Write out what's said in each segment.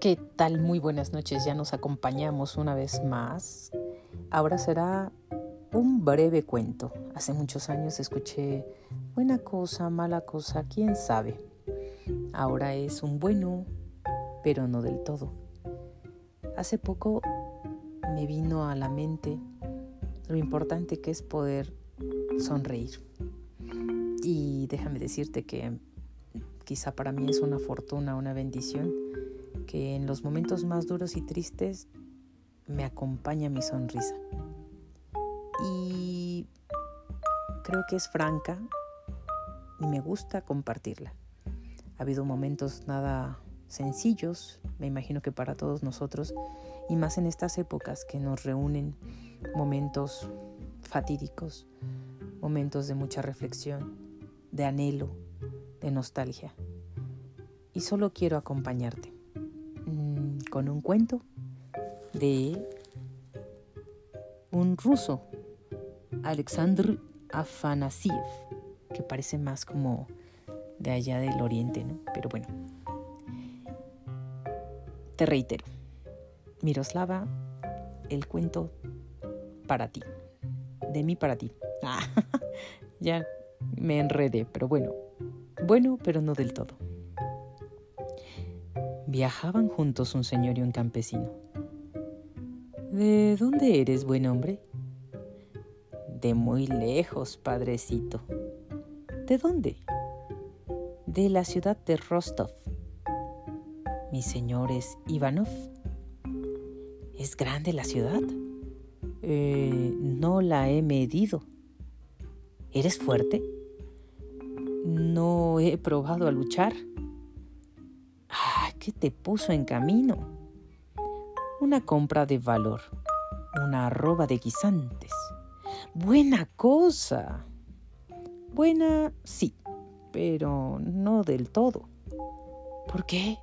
¿Qué tal? Muy buenas noches, ya nos acompañamos una vez más. Ahora será un breve cuento. Hace muchos años escuché buena cosa, mala cosa, quién sabe. Ahora es un bueno, pero no del todo. Hace poco me vino a la mente lo importante que es poder sonreír. Y déjame decirte que quizá para mí es una fortuna, una bendición que en los momentos más duros y tristes me acompaña mi sonrisa. Y creo que es franca y me gusta compartirla. Ha habido momentos nada sencillos, me imagino que para todos nosotros, y más en estas épocas que nos reúnen momentos fatídicos, momentos de mucha reflexión, de anhelo, de nostalgia. Y solo quiero acompañarte con un cuento de un ruso, Alexandr Afanasiev, que parece más como de allá del oriente, ¿no? Pero bueno, te reitero, Miroslava, el cuento para ti, de mí para ti. Ah, ya me enredé, pero bueno, bueno, pero no del todo. Viajaban juntos un señor y un campesino. ¿De dónde eres, buen hombre? De muy lejos, padrecito. ¿De dónde? De la ciudad de Rostov. Mi señor es Ivanov. ¿Es grande la ciudad? Eh, no la he medido. ¿Eres fuerte? No he probado a luchar. ¿Qué te puso en camino? Una compra de valor, una arroba de guisantes. Buena cosa. Buena, sí, pero no del todo. ¿Por qué?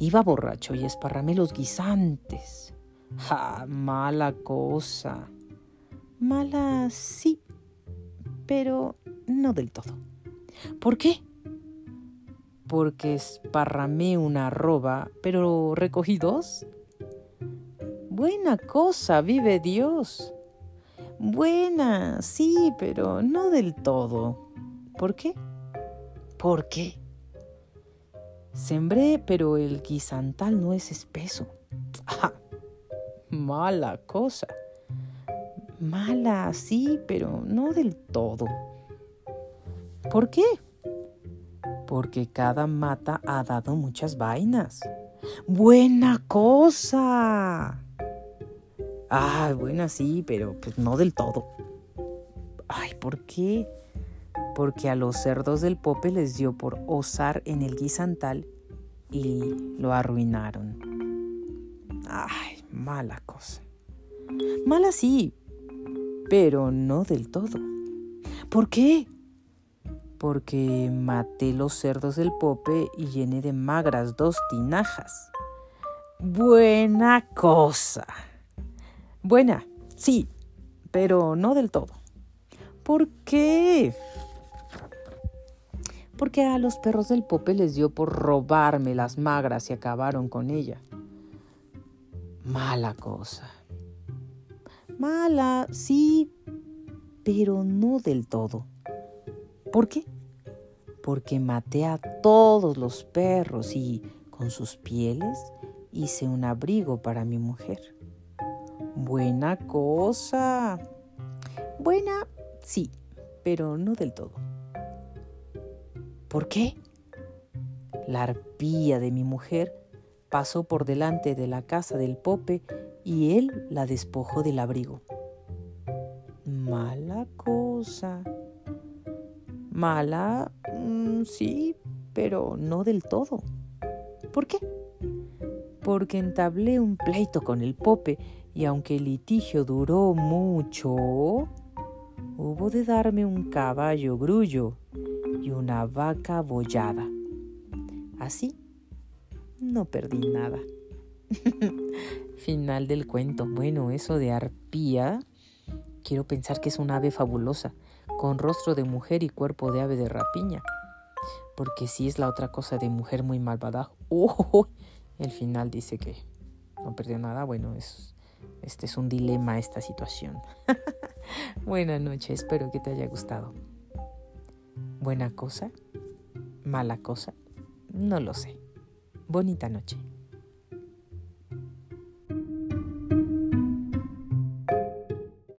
Iba borracho y esparramé los guisantes. ¡Ja! Mala cosa. Mala, sí, pero no del todo. ¿Por qué? Porque esparramé una arroba, pero recogí dos. Buena cosa, vive Dios. Buena, sí, pero no del todo. ¿Por qué? ¿Por qué? Sembré, pero el guisantal no es espeso. Ah, mala cosa. Mala, sí, pero no del todo. ¿Por qué? Porque cada mata ha dado muchas vainas. Buena cosa. Ay, buena sí, pero pues no del todo. Ay, ¿por qué? Porque a los cerdos del Pope les dio por osar en el guisantal y lo arruinaron. Ay, mala cosa. Mala sí, pero no del todo. ¿Por qué? Porque maté los cerdos del pope y llené de magras dos tinajas. Buena cosa. Buena, sí, pero no del todo. ¿Por qué? Porque a los perros del pope les dio por robarme las magras y acabaron con ella. Mala cosa. Mala, sí, pero no del todo. ¿Por qué? Porque maté a todos los perros y con sus pieles hice un abrigo para mi mujer. Buena cosa. Buena, sí, pero no del todo. ¿Por qué? La arpía de mi mujer pasó por delante de la casa del Pope y él la despojó del abrigo. Mala cosa. Mala, mm, sí, pero no del todo. ¿Por qué? Porque entablé un pleito con el Pope y aunque el litigio duró mucho, hubo de darme un caballo grullo y una vaca bollada. Así, no perdí nada. Final del cuento. Bueno, eso de arpía, quiero pensar que es un ave fabulosa con rostro de mujer y cuerpo de ave de rapiña. Porque si es la otra cosa de mujer muy malvada, ¡oh! El final dice que no perdió nada. Bueno, es, este es un dilema esta situación. Buenas noches, espero que te haya gustado. ¿Buena cosa? ¿Mala cosa? No lo sé. Bonita noche.